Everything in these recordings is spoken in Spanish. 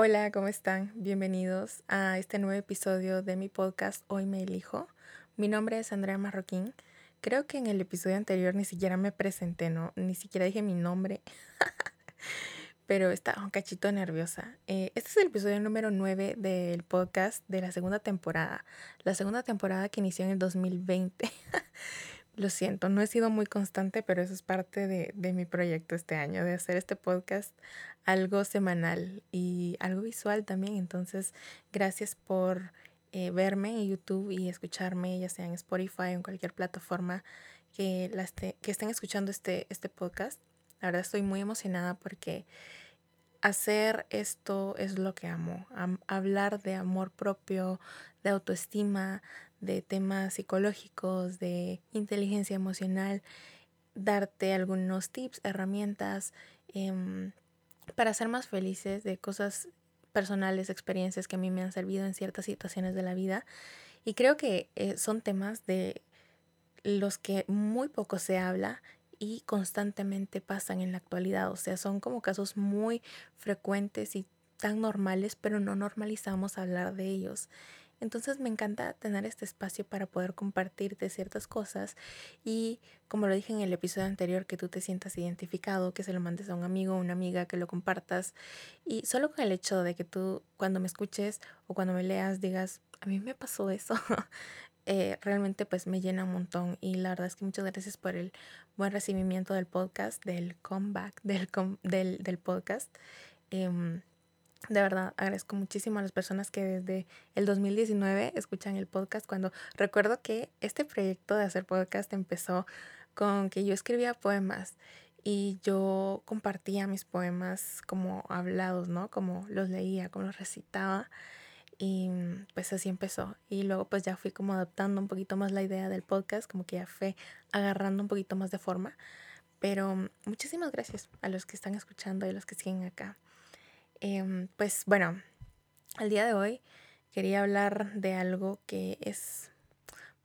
Hola, ¿cómo están? Bienvenidos a este nuevo episodio de mi podcast Hoy me elijo. Mi nombre es Andrea Marroquín. Creo que en el episodio anterior ni siquiera me presenté, ¿no? Ni siquiera dije mi nombre. Pero estaba un cachito nerviosa. Eh, este es el episodio número 9 del podcast de la segunda temporada. La segunda temporada que inició en el 2020. Lo siento, no he sido muy constante, pero eso es parte de, de, mi proyecto este año, de hacer este podcast algo semanal y algo visual también. Entonces, gracias por eh, verme en YouTube y escucharme, ya sea en Spotify o en cualquier plataforma que, que estén escuchando este, este podcast. La verdad estoy muy emocionada porque hacer esto es lo que amo. hablar de amor propio, de autoestima, de temas psicológicos, de inteligencia emocional, darte algunos tips, herramientas em, para ser más felices de cosas personales, experiencias que a mí me han servido en ciertas situaciones de la vida. Y creo que eh, son temas de los que muy poco se habla y constantemente pasan en la actualidad. O sea, son como casos muy frecuentes y tan normales, pero no normalizamos hablar de ellos. Entonces me encanta tener este espacio para poder compartirte ciertas cosas y como lo dije en el episodio anterior, que tú te sientas identificado, que se lo mandes a un amigo o una amiga, que lo compartas y solo con el hecho de que tú cuando me escuches o cuando me leas digas, a mí me pasó eso, eh, realmente pues me llena un montón y la verdad es que muchas gracias por el buen recibimiento del podcast, del comeback del, del, del podcast. Eh, de verdad, agradezco muchísimo a las personas que desde el 2019 escuchan el podcast. Cuando recuerdo que este proyecto de hacer podcast empezó con que yo escribía poemas y yo compartía mis poemas como hablados, ¿no? Como los leía, como los recitaba. Y pues así empezó. Y luego pues ya fui como adaptando un poquito más la idea del podcast, como que ya fue agarrando un poquito más de forma. Pero muchísimas gracias a los que están escuchando y a los que siguen acá. Em, pues bueno, el día de hoy quería hablar de algo que es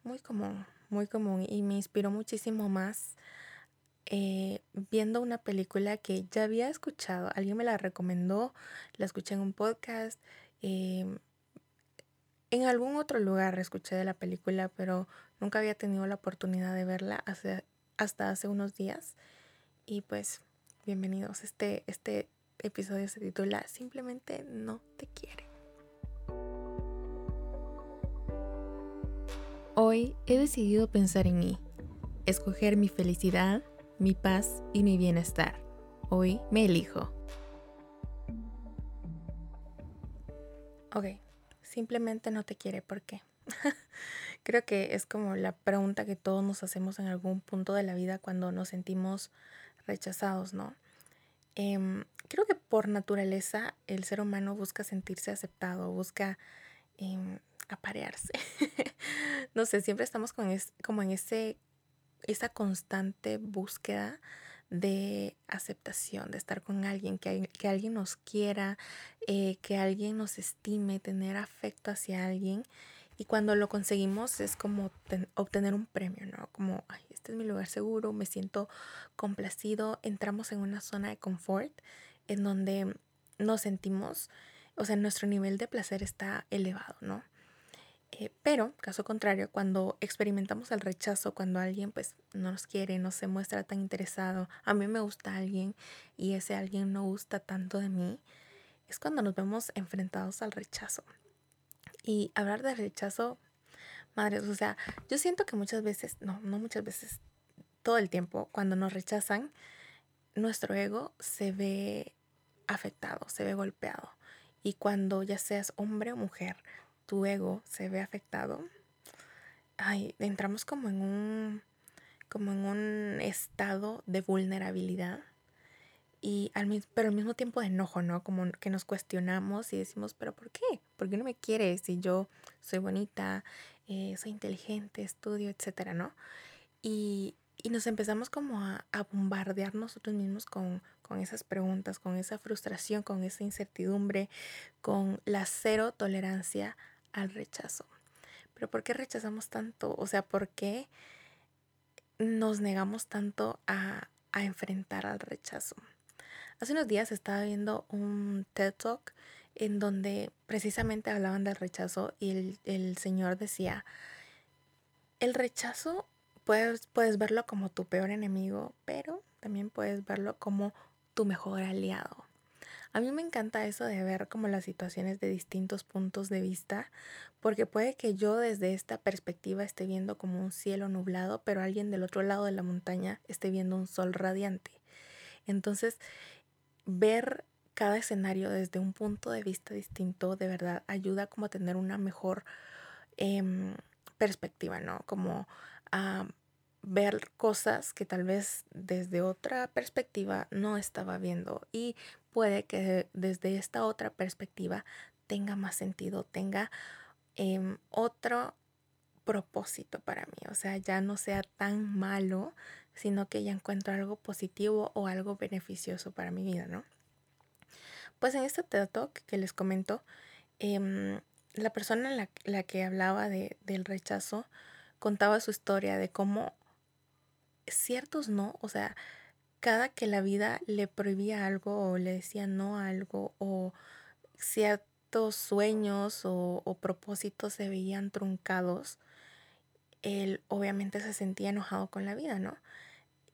muy común, muy común y me inspiró muchísimo más eh, viendo una película que ya había escuchado. Alguien me la recomendó, la escuché en un podcast. Em, en algún otro lugar escuché de la película, pero nunca había tenido la oportunidad de verla hasta hace unos días. Y pues, bienvenidos. Este, este episodio se titula Simplemente no te quiere. Hoy he decidido pensar en mí, escoger mi felicidad, mi paz y mi bienestar. Hoy me elijo. Ok, simplemente no te quiere, ¿por qué? Creo que es como la pregunta que todos nos hacemos en algún punto de la vida cuando nos sentimos rechazados, ¿no? Em, creo que por naturaleza el ser humano busca sentirse aceptado, busca em, aparearse. no sé, siempre estamos con como en ese, esa constante búsqueda de aceptación, de estar con alguien, que, que alguien nos quiera, eh, que alguien nos estime, tener afecto hacia alguien. Y cuando lo conseguimos es como obtener un premio, ¿no? Como, ay, este es mi lugar seguro, me siento complacido, entramos en una zona de confort en donde nos sentimos, o sea, nuestro nivel de placer está elevado, ¿no? Eh, pero, caso contrario, cuando experimentamos el rechazo, cuando alguien pues no nos quiere, no se muestra tan interesado, a mí me gusta alguien y ese alguien no gusta tanto de mí, es cuando nos vemos enfrentados al rechazo. Y hablar de rechazo, madres, o sea, yo siento que muchas veces, no, no muchas veces, todo el tiempo, cuando nos rechazan, nuestro ego se ve afectado, se ve golpeado. Y cuando ya seas hombre o mujer, tu ego se ve afectado, ay, entramos como en un como en un estado de vulnerabilidad y al, pero al mismo tiempo de enojo, ¿no? Como que nos cuestionamos y decimos, pero ¿por qué? ¿Por qué no me quieres si yo soy bonita, eh, soy inteligente, estudio, etcétera, ¿no? Y, y nos empezamos como a, bombardear nosotros mismos con, con esas preguntas, con esa frustración, con esa incertidumbre, con la cero tolerancia al rechazo. Pero ¿por qué rechazamos tanto? O sea, ¿por qué nos negamos tanto a, a enfrentar al rechazo? Hace unos días estaba viendo un TED Talk en donde precisamente hablaban del rechazo y el, el señor decía, el rechazo puedes, puedes verlo como tu peor enemigo, pero también puedes verlo como tu mejor aliado. A mí me encanta eso de ver como las situaciones de distintos puntos de vista, porque puede que yo desde esta perspectiva esté viendo como un cielo nublado, pero alguien del otro lado de la montaña esté viendo un sol radiante. Entonces, ver cada escenario desde un punto de vista distinto de verdad ayuda como a tener una mejor em, perspectiva, ¿no? Como a ver cosas que tal vez desde otra perspectiva no estaba viendo y puede que desde esta otra perspectiva tenga más sentido, tenga em, otro propósito para mí, o sea, ya no sea tan malo, sino que ya encuentro algo positivo o algo beneficioso para mi vida, ¿no? Pues en este TED Talk que les comento, em, la persona la, la que hablaba de, del rechazo contaba su historia de cómo ciertos no, o sea, cada que la vida le prohibía algo o le decía no a algo o ciertos sueños o propósitos se veían truncados, él obviamente se sentía enojado con la vida, ¿no?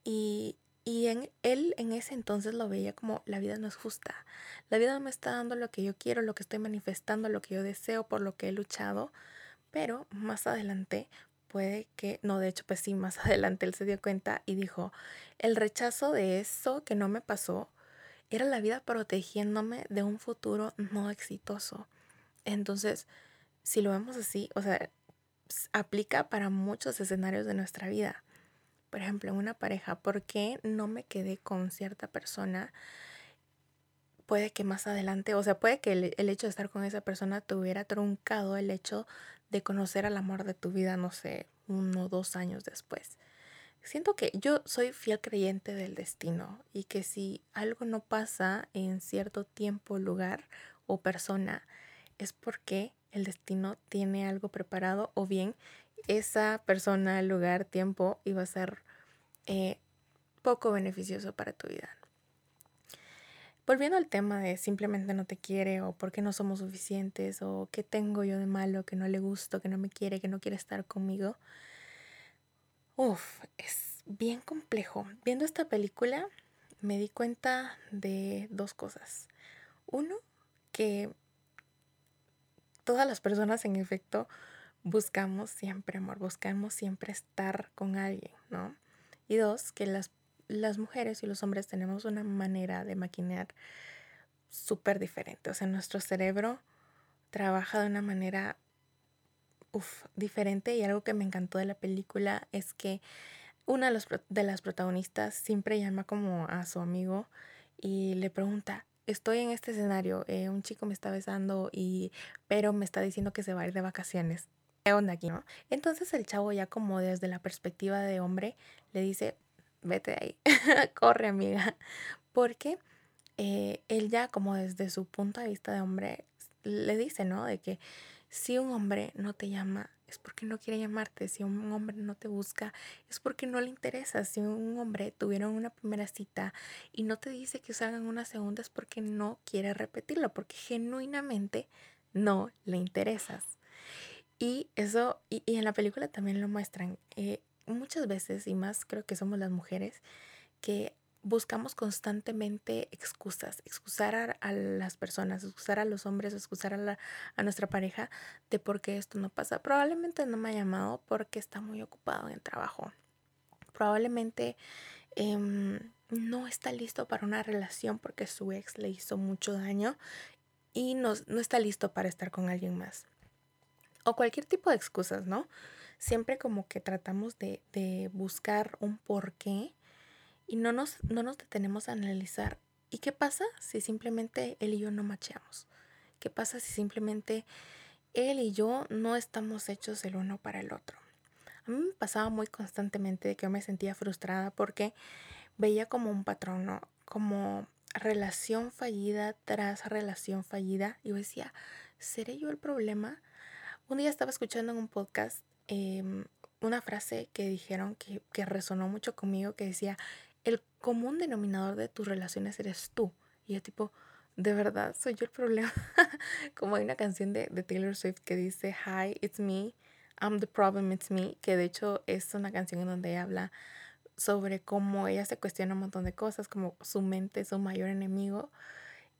Y, y en, él en ese entonces lo veía como la vida no es justa. La vida no me está dando lo que yo quiero, lo que estoy manifestando, lo que yo deseo, por lo que he luchado. Pero más adelante puede que, no, de hecho, pues sí, más adelante él se dio cuenta y dijo, el rechazo de eso que no me pasó era la vida protegiéndome de un futuro no exitoso. Entonces, si lo vemos así, o sea, aplica para muchos escenarios de nuestra vida. Por ejemplo, en una pareja, ¿por qué no me quedé con cierta persona? Puede que más adelante, o sea, puede que el, el hecho de estar con esa persona te hubiera truncado el hecho de conocer al amor de tu vida, no sé, uno o dos años después. Siento que yo soy fiel creyente del destino y que si algo no pasa en cierto tiempo, lugar o persona, es porque el destino tiene algo preparado o bien esa persona, lugar, tiempo iba a ser eh, poco beneficioso para tu vida. Volviendo al tema de simplemente no te quiere o por qué no somos suficientes o qué tengo yo de malo, que no le gusto, que no me quiere, que no quiere estar conmigo. Uf, es bien complejo. Viendo esta película me di cuenta de dos cosas. Uno, que todas las personas en efecto buscamos siempre amor, buscamos siempre estar con alguien, ¿no? Y dos, que las las mujeres y los hombres tenemos una manera de maquinar súper diferente. O sea, nuestro cerebro trabaja de una manera diferente y algo que me encantó de la película es que una de, de las protagonistas siempre llama como a su amigo y le pregunta, estoy en este escenario, eh, un chico me está besando y pero me está diciendo que se va a ir de vacaciones. ¿Qué onda aquí, no? Entonces el chavo ya como desde la perspectiva de hombre le dice, vete de ahí, corre amiga, porque eh, él ya como desde su punto de vista de hombre le dice, ¿no? De que si un hombre no te llama es porque no quiere llamarte, si un hombre no te busca es porque no le interesa, si un hombre tuvieron una primera cita y no te dice que salgan una segunda es porque no quiere repetirlo, porque genuinamente no le interesas. Y eso, y, en la película también lo muestran, eh, muchas veces, y más creo que somos las mujeres, que buscamos constantemente excusas, excusar a, las personas, excusar a los hombres, excusar a, nuestra pareja de por qué esto no pasa. Probablemente no me ha llamado porque está muy ocupado en trabajo. Probablemente em, no está listo para una relación porque su ex le hizo mucho daño y no, no está listo para estar con alguien más. O cualquier tipo de excusas, ¿no? siempre como que tratamos de, de buscar un porqué y no nos, no nos detenemos a analizar. ¿Y qué pasa si simplemente él y yo no macheamos? ¿Qué pasa si simplemente él y yo no estamos hechos el uno para el otro? A mí me pasaba muy constantemente que yo me sentía frustrada porque veía como un patrón, ¿no? Como relación fallida tras relación fallida. Y yo decía, ¿seré yo el problema? Un día estaba escuchando en un podcast Em, una frase que dijeron que, que resonó mucho conmigo que decía, común denominador de tus relaciones eres tú. Y yo tipo, de verdad soy yo el problema. Como hay una canción de, de Taylor Swift que dice, Hi, it's me, I'm the problem, it's me, que de hecho es una canción en donde habla sobre cómo ella se cuestiona un montón de cosas, como su mente es su mayor enemigo.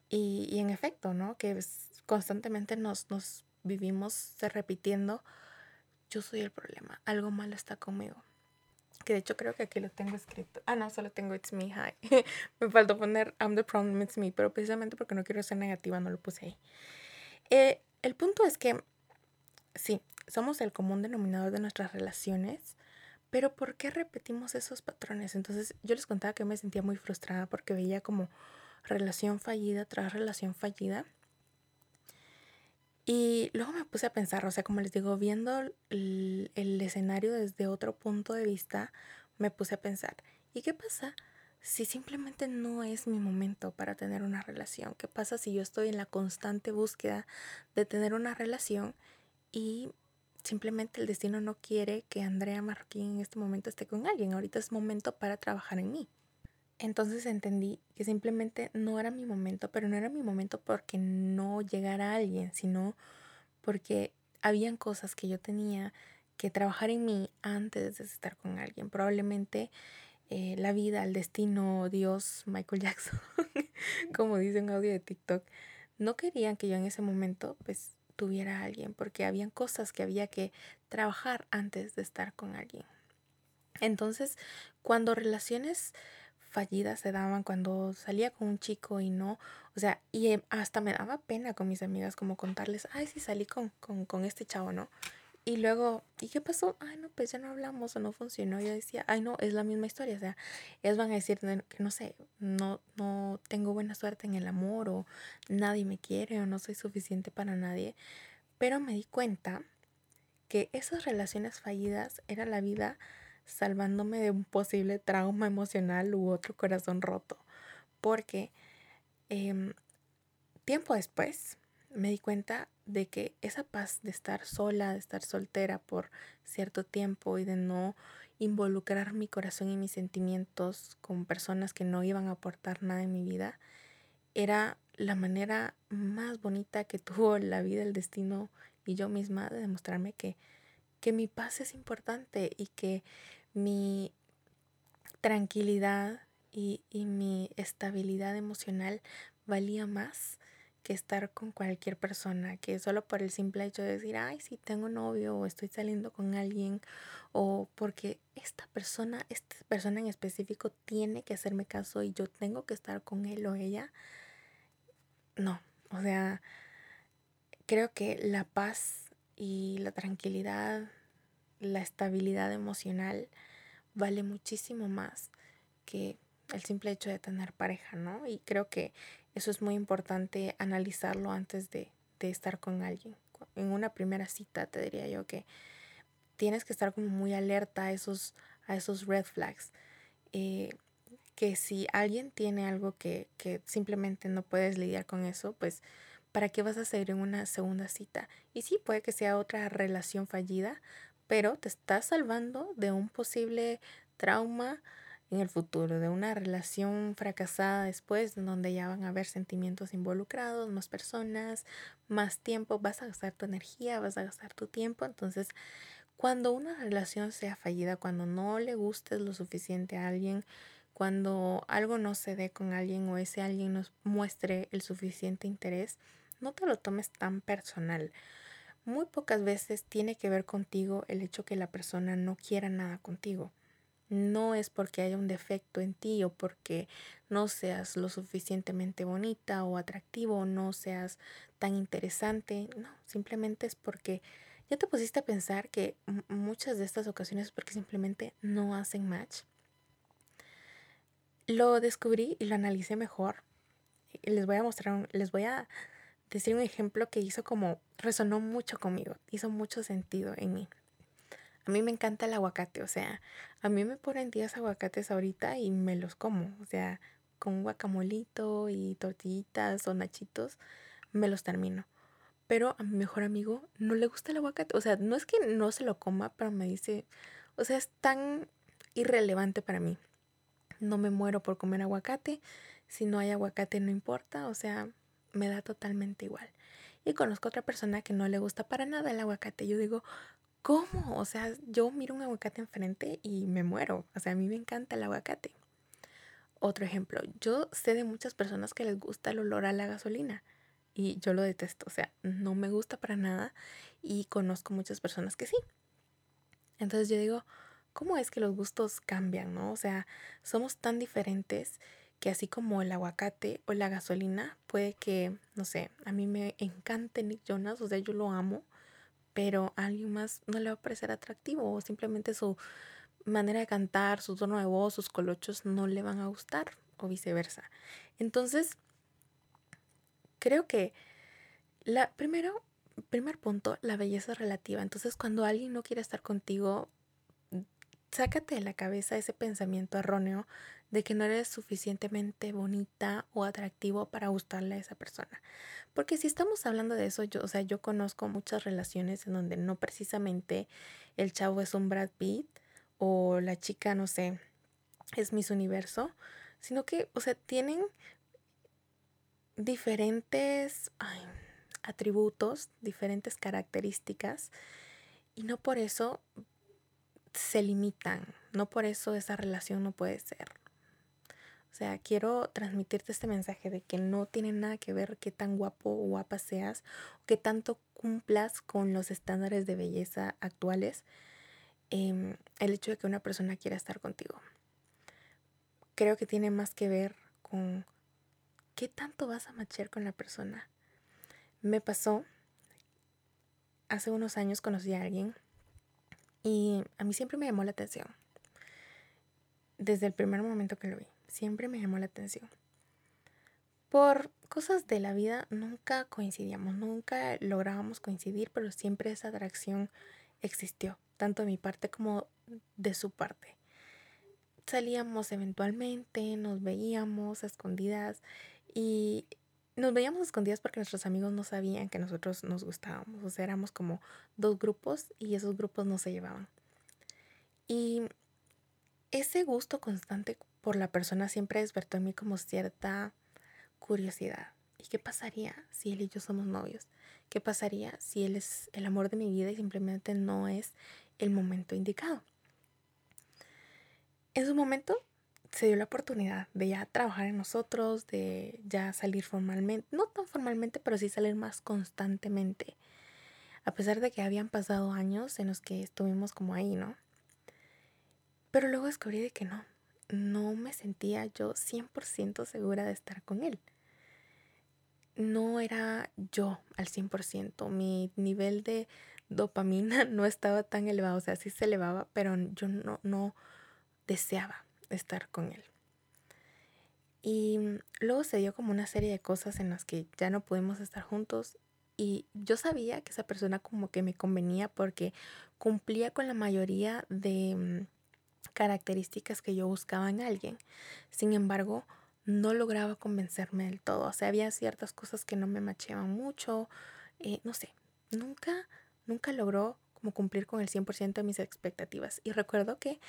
Y, y en efecto, ¿no? Que constantemente nos, nos vivimos repitiendo, yo soy el problema, algo malo está conmigo. Que de hecho creo que aquí lo tengo escrito. Ah, no, solo tengo It's Me, hi. me faltó poner I'm the problem, it's me, pero precisamente porque no quiero ser negativa no lo puse ahí. Eh, el punto es que, sí, somos el común denominador de nuestras relaciones, pero ¿por qué repetimos esos patrones? Entonces yo les contaba que me sentía muy frustrada porque veía como relación fallida tras relación fallida. Y luego me puse a pensar, o sea, como les digo, viendo el, el, escenario desde otro punto de vista, me puse a pensar, ¿y qué pasa si simplemente no es mi momento para tener una relación? ¿Qué pasa si yo estoy en la constante búsqueda de tener una relación y simplemente el destino no quiere que Andrea Marroquín en este momento esté con alguien? Ahorita es momento para trabajar en mí. Entonces entendí que simplemente no era mi momento, pero no era mi momento porque no llegara alguien, sino porque habían cosas que yo tenía que trabajar en mí antes de estar con alguien. Probablemente eh, la vida, el destino, Dios, Michael Jackson, como dice un audio de TikTok, no querían que yo en ese momento pues tuviera a alguien, porque habían cosas que había que trabajar antes de estar con alguien. Entonces, cuando relaciones fallidas se daban cuando salía con un chico y no, o sea, y em, hasta me daba pena con mis amigas como contarles, ay, sí salí con, con, con este chavo, ¿no? Y luego, ¿y qué pasó? Ay, no, pues ya no hablamos o no funcionó. Yo decía, ay, no, es la misma historia. O sea, ellos van a decir que no sé, no, no tengo buena suerte en el amor o nadie me quiere o no soy suficiente para nadie. Pero me di cuenta que esas relaciones fallidas era la vida salvándome de un posible trauma emocional u otro corazón roto. Porque em, tiempo después me di cuenta de que esa paz de estar sola, de estar soltera por cierto tiempo y de no involucrar mi corazón y mis sentimientos con personas que no iban a aportar nada en mi vida, era la manera más bonita que tuvo la vida, el destino y yo misma de demostrarme que, que mi paz es importante y que mi tranquilidad y, mi estabilidad emocional valía más que estar con cualquier persona, que solo por el simple hecho de decir, ay, si tengo novio o estoy saliendo con alguien, o porque esta persona, esta persona en específico tiene que hacerme caso y yo tengo que estar con él o ella. No, o sea, creo que la paz y la tranquilidad la estabilidad emocional vale muchísimo más que el simple hecho de tener pareja, ¿no? Y creo que eso es muy importante analizarlo antes de, estar con alguien. En una primera cita te diría yo que tienes que estar como muy alerta a esos, a esos red flags. Eh, que si alguien tiene algo que, que simplemente no puedes lidiar con eso, pues ¿para qué vas a seguir en una segunda cita? Y sí, puede que sea otra relación fallida, pero te estás salvando de un posible trauma en el futuro, de una relación fracasada después, donde ya van a haber sentimientos involucrados, más personas, más tiempo, vas a gastar tu energía, vas a gastar tu tiempo. Entonces, cuando una relación sea fallida, cuando no le gustes lo suficiente a alguien, cuando algo no se dé con alguien o ese alguien nos muestre el suficiente interés, no te lo tomes tan personal muy pocas veces tiene que ver contigo el hecho que la persona no quiera nada contigo. No es porque haya un defecto en ti o porque no seas lo suficientemente bonita o atractivo o no seas tan interesante. No, simplemente es porque ya te pusiste a pensar que muchas de estas ocasiones es porque simplemente no hacen match. Lo descubrí y lo analicé mejor. Les voy a mostrar, les voy a decir un ejemplo que hizo como, resonó mucho conmigo, hizo mucho sentido en mí. A mí me encanta el aguacate, o sea, a mí me ponen 10 aguacates ahorita y me los como, o sea, con guacamolito y tortillitas o nachitos, me los termino. Pero a mi mejor amigo no le gusta el aguacate, o sea, no es que no se lo coma, pero me dice, o sea, es tan irrelevante para mí. No me muero por comer aguacate, si no hay aguacate no importa, o sea, me da totalmente igual. Y conozco otra persona que no le gusta para nada el aguacate. Yo digo, ¿cómo? O sea, yo miro un aguacate enfrente y me muero. O sea, a mí me encanta el aguacate. Otro ejemplo, yo sé de muchas personas que les gusta el olor a la gasolina y yo lo detesto, o sea, no me gusta para nada y conozco muchas personas que sí. Entonces yo digo, ¿cómo es que los gustos cambian, no? O sea, somos tan diferentes que así como el aguacate o la gasolina, puede que, no sé, a mí me encante Nick Jonas, o sea, yo lo amo, pero a alguien más no le va a parecer atractivo o simplemente su manera de cantar, su tono de voz, sus colochos no le van a gustar o viceversa. Entonces, creo que la primero, primer punto, la belleza relativa. Entonces, cuando alguien no quiere estar contigo, sácate de la cabeza ese pensamiento erróneo de que no eres suficientemente bonita o atractivo para gustarle a esa persona. Porque si estamos hablando de eso, yo, o sea, yo conozco muchas relaciones en donde no precisamente el chavo es un Brad Pitt o la chica, no sé, es Miss Universo, sino que, o sea, tienen diferentes atributos, diferentes características y no por eso se limitan, no por eso esa relación no puede ser. O sea, quiero transmitirte este mensaje de que no tiene nada que ver qué tan guapo o guapa seas, o qué tanto cumplas con los estándares de belleza actuales, Em, el hecho de que una persona quiera estar contigo. Creo que tiene más que ver con qué tanto vas a machear con la persona. Me pasó, hace unos años conocí a alguien y a mí siempre me llamó la atención. Desde el primer momento que lo vi, siempre me llamó la atención. Por cosas de la vida nunca coincidíamos, nunca lográbamos coincidir, pero siempre esa atracción existió tanto de mi parte como de su parte. Salíamos eventualmente, nos veíamos escondidas y nos veíamos escondidas porque nuestros amigos no sabían que nosotros nos gustábamos. O sea, éramos como dos grupos y esos grupos no se llevaban. Y ese gusto constante por la persona siempre despertó en mí como cierta curiosidad. ¿Y qué pasaría si él y yo somos novios? ¿Qué pasaría si él es el amor de mi vida y simplemente no es el momento indicado. En su momento se dio la oportunidad de ya trabajar en nosotros, de ya salir formalmente, no tan formalmente, pero sí salir más constantemente. A pesar de que habían pasado años en los que estuvimos como ahí, ¿no? Pero luego descubrí de que no, no me sentía yo 100% segura de estar con él. No era yo al 100%. Mi nivel de dopamina no estaba tan elevado, o sea, sí se elevaba, pero yo no, no deseaba estar con él. Y luego se dio como una serie de cosas en las que ya no pudimos estar juntos y yo sabía que esa persona como que me convenía porque cumplía con la mayoría de mm, características que yo buscaba en alguien. Sin embargo, no lograba convencerme del todo. O sea, había ciertas cosas que no me macheaban mucho. Eh, no sé, nunca nunca logró como cumplir con el 100% de mis expectativas. Y recuerdo que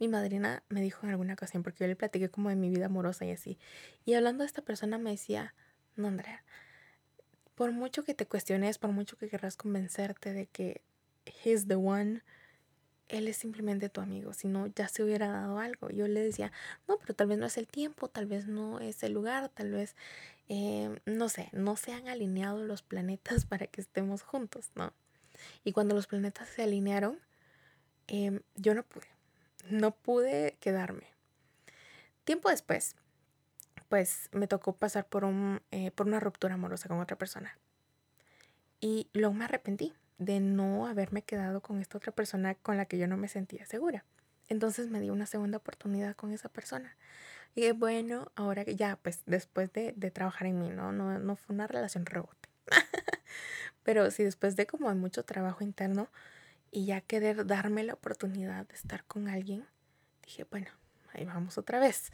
mi madrina me dijo en alguna ocasión, porque yo le platiqué como de mi vida amorosa y así. Y hablando de esta persona me decía, no, Andrea, por mucho que te cuestiones, por mucho que querrás convencerte de que he's the one, él es simplemente tu amigo, si no ya se hubiera dado algo. Yo le decía, no, pero tal vez no es el tiempo, tal vez no es el lugar, tal vez, eh, no sé, no se han alineado los planetas para que estemos juntos, ¿no? Y cuando los planetas se alinearon, em, yo no pude, no pude quedarme. Tiempo después, pues me tocó pasar por, un, eh, por una ruptura amorosa con otra persona. Y luego me arrepentí de no haberme quedado con esta otra persona con la que yo no me sentía segura. Entonces me di una segunda oportunidad con esa persona. Y bueno, ahora que ya, pues después de, de trabajar en mí, ¿no? ¿no? No fue una relación rebote. Pero si después de como mucho trabajo interno y ya querer darme la oportunidad de estar con alguien, dije, bueno, ahí vamos otra vez.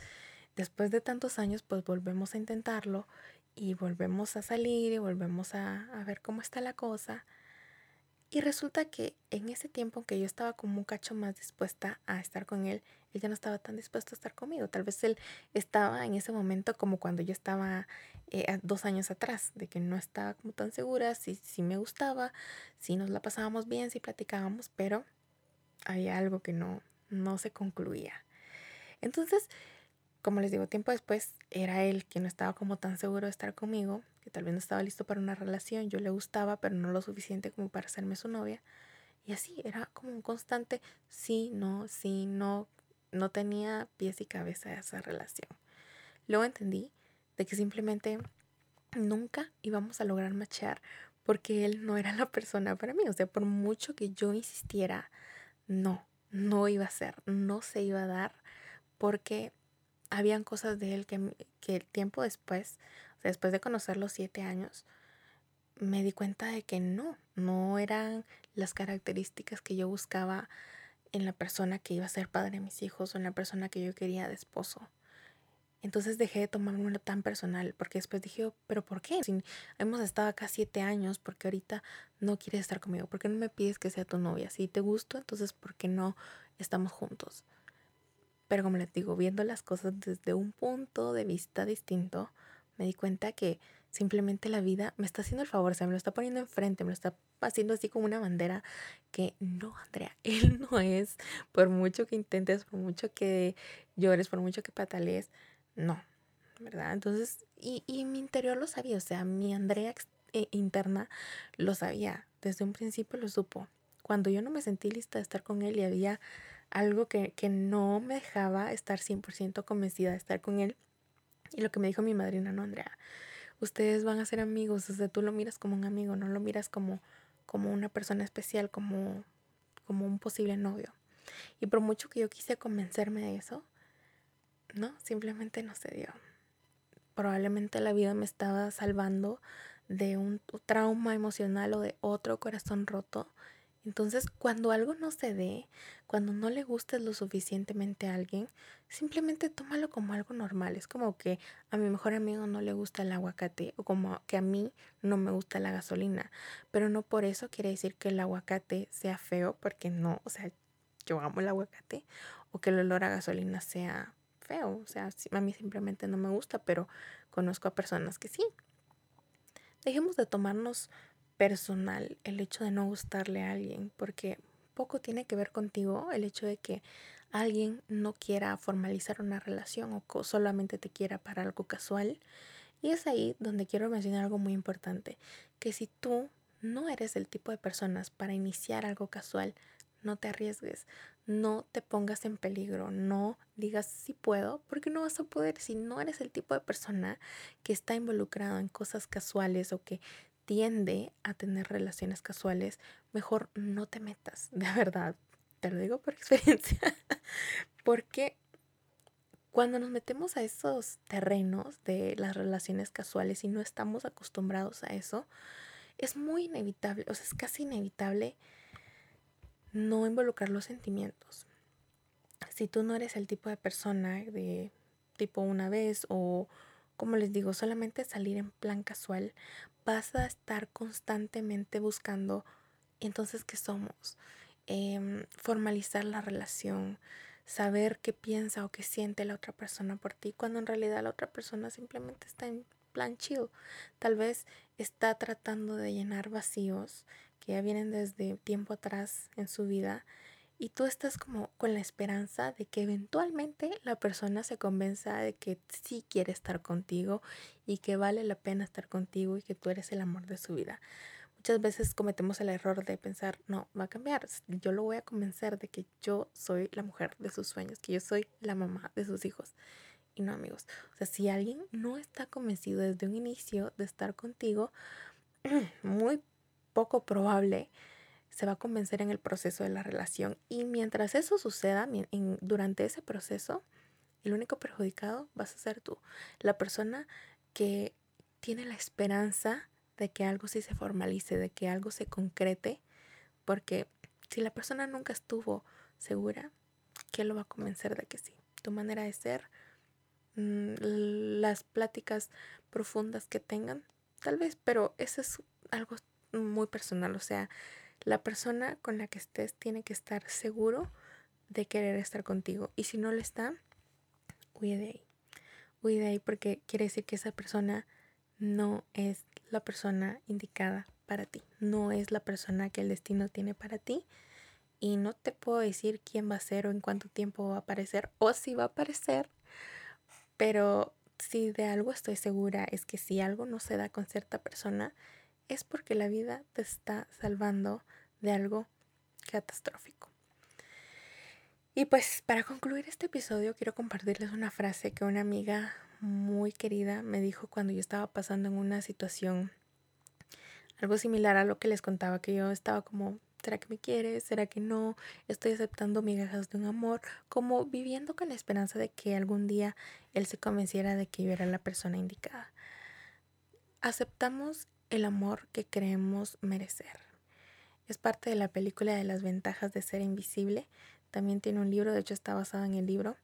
Después de tantos años, pues volvemos a intentarlo y volvemos a salir y volvemos a, a ver cómo está la cosa. Y resulta que en ese tiempo que yo estaba como un cacho más dispuesta a estar con él, ya no estaba tan dispuesto a estar conmigo. Tal vez él estaba en ese momento como cuando yo estaba eh, dos años atrás, de que no estaba como tan segura, si, si me gustaba, si nos la pasábamos bien, si platicábamos, pero había algo que no, no se concluía. Entonces, como les digo, tiempo después era él quien no estaba como tan seguro de estar conmigo, que tal vez no estaba listo para una relación, yo le gustaba, pero no lo suficiente como para hacerme su novia. Y así, era como un constante sí, no, sí, no, no tenía pies y cabeza esa relación. Luego entendí de que simplemente nunca íbamos a lograr machear porque él no era la persona para mí. O sea, por mucho que yo insistiera, no, no iba a ser, no se iba a dar porque habían cosas de él que, que tiempo después, después de conocer los siete años, me di cuenta de que no, no eran las características que yo buscaba en la persona que iba a ser padre de mis hijos o en la persona que yo quería de esposo. Entonces dejé de tomármelo tan personal, porque después dije, oh, pero ¿por qué? Si hemos estado acá siete años, porque ahorita no quieres estar conmigo? ¿Por qué no me pides que sea tu novia? Si te gusto, entonces ¿por qué no estamos juntos? Pero como les digo, viendo las cosas desde un punto de vista distinto, me di cuenta que simplemente la vida me está haciendo el favor, o sea, me lo está poniendo enfrente, me lo está haciendo así como una bandera que no, Andrea, él no es, por mucho que intentes, por mucho que llores, por mucho que patalees, no, ¿verdad? Entonces, y, y mi interior lo sabía, o sea, mi Andrea eh, interna lo sabía, desde un principio lo supo. Cuando yo no me sentí lista de estar con él y había algo que, que no me dejaba estar 100% convencida de estar con él. Y lo que me dijo mi madrina, no, Andrea, ustedes van a ser amigos, o sea, tú lo miras como un amigo, no lo miras como, como una persona especial, como, como un posible novio. Y por mucho que yo quise convencerme de eso, no, simplemente no se dio. Probablemente la vida me estaba salvando de un trauma emocional o de otro corazón roto entonces, cuando algo no se dé, cuando no le gustes lo suficientemente a alguien, simplemente tómalo como algo normal. Es como que a mi mejor amigo no le gusta el aguacate o como que a mí no me gusta la gasolina. Pero no por eso quiere decir que el aguacate sea feo, porque no, o sea, yo amo el aguacate o que el olor a gasolina sea feo. O sea, a mí simplemente no me gusta, pero conozco a personas que sí. Dejemos de tomarnos personal el hecho de no gustarle a alguien, porque poco tiene que ver contigo el hecho de que alguien no quiera formalizar una relación o solamente te quiera para algo casual. Y es ahí donde quiero mencionar algo muy importante, que si tú no eres el tipo de personas para iniciar algo casual, no te arriesgues, no te pongas en peligro, no digas si puedo, porque no vas a poder si no eres el tipo de persona que está involucrado en cosas casuales o que tiende a tener relaciones casuales, mejor no te metas, de verdad. Te lo digo por experiencia. Porque cuando nos metemos a esos terrenos de las relaciones casuales y no estamos acostumbrados a eso, es muy inevitable, o sea, es casi inevitable no involucrar los sentimientos. Si tú no eres el tipo de persona de tipo una vez o como les digo, solamente salir en plan casual, vas a estar constantemente buscando entonces qué somos, em, formalizar la relación, saber qué piensa o qué siente la otra persona por ti, cuando en realidad la otra persona simplemente está en plan chill. Tal vez está tratando de llenar vacíos que ya vienen desde tiempo atrás en su vida y tú estás como con la esperanza de que eventualmente la persona se convenza de que sí quiere estar contigo y que vale la pena estar contigo y que tú eres el amor de su vida. Muchas veces cometemos el error de pensar, no, va a cambiar, yo lo voy a convencer de que yo soy la mujer de sus sueños, que yo soy la mamá de sus hijos. Y no, amigos, o sea, si alguien no está convencido desde un inicio de estar contigo, muy poco probable se va a convencer en el proceso de la relación. Y mientras eso suceda, durante ese proceso, el único perjudicado vas a ser tú. La persona que tiene la esperanza de que algo sí se formalice, de que algo se concrete, porque si la persona nunca estuvo segura, ¿qué lo va a convencer de que sí? Tu manera de ser, mm, las pláticas profundas que tengan, tal vez, pero eso es algo muy personal, o sea, la persona con la que estés tiene que estar seguro de querer estar contigo. Y si no lo está, huye de ahí. Huye de ahí porque quiere decir que esa persona no es la persona indicada para ti. No es la persona que el destino tiene para ti. Y no te puedo decir quién va a ser o en cuánto tiempo va a aparecer o si va a aparecer. Pero si de algo estoy segura es que si algo no se da con cierta persona, es porque la vida te está salvando de algo catastrófico. Y pues para concluir este episodio quiero compartirles una frase que una amiga muy querida me dijo cuando yo estaba pasando en una situación algo similar a lo que les contaba, que yo estaba como, ¿será que me quiere? ¿Será que no? Estoy aceptando migajas de un amor, como viviendo con la esperanza de que algún día él se convenciera de que yo era la persona indicada. Aceptamos el amor que creemos merecer. Es parte de la película de las ventajas de ser invisible. También tiene un libro, de hecho está basado en el libro.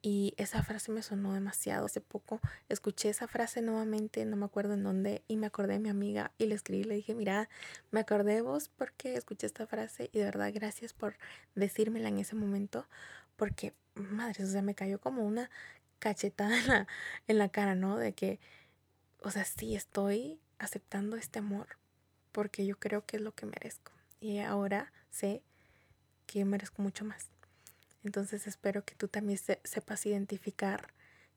Y esa frase me sonó demasiado. Hace poco escuché esa frase nuevamente, no me acuerdo en dónde, y me acordé de mi amiga y le escribí, le dije, mira, me acordé de vos porque escuché esta frase y de verdad gracias por decírmela en ese momento, porque, madre, o sea, me cayó como una cachetada en la, en la cara, ¿no? De que, o sea, sí estoy aceptando este amor porque yo creo que es lo que merezco. Y ahora sé que merezco mucho más. Entonces espero que tú también sepas identificar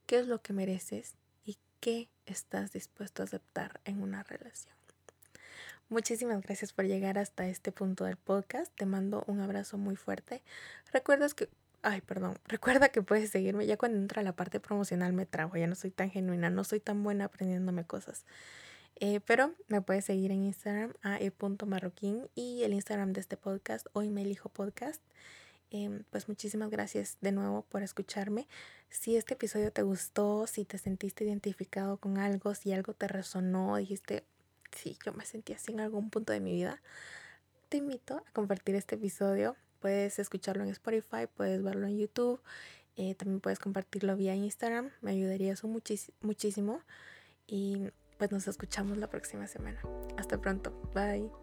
qué es lo que mereces y qué estás dispuesto a aceptar en una relación. Muchísimas gracias por llegar hasta este punto del podcast. Te mando un abrazo muy fuerte. Recuerdas que Ay, perdón. Recuerda que puedes seguirme. Ya cuando entra la parte promocional me trago. Ya no soy tan genuina. No soy tan buena aprendiéndome cosas. Eh, pero me puedes seguir en Instagram a e.marroquín y el Instagram de este podcast, hoy me elijo podcast. Em, pues muchísimas gracias de nuevo por escucharme. Si este episodio te gustó, si te sentiste identificado con algo, si algo te resonó, dijiste, sí, yo me sentí así en algún punto de mi vida, te invito a compartir este episodio. Puedes escucharlo en Spotify, puedes verlo en YouTube, eh, también puedes compartirlo vía Instagram, me ayudaría eso muchísimo. Y pues nos escuchamos la próxima semana. Hasta pronto. Bye.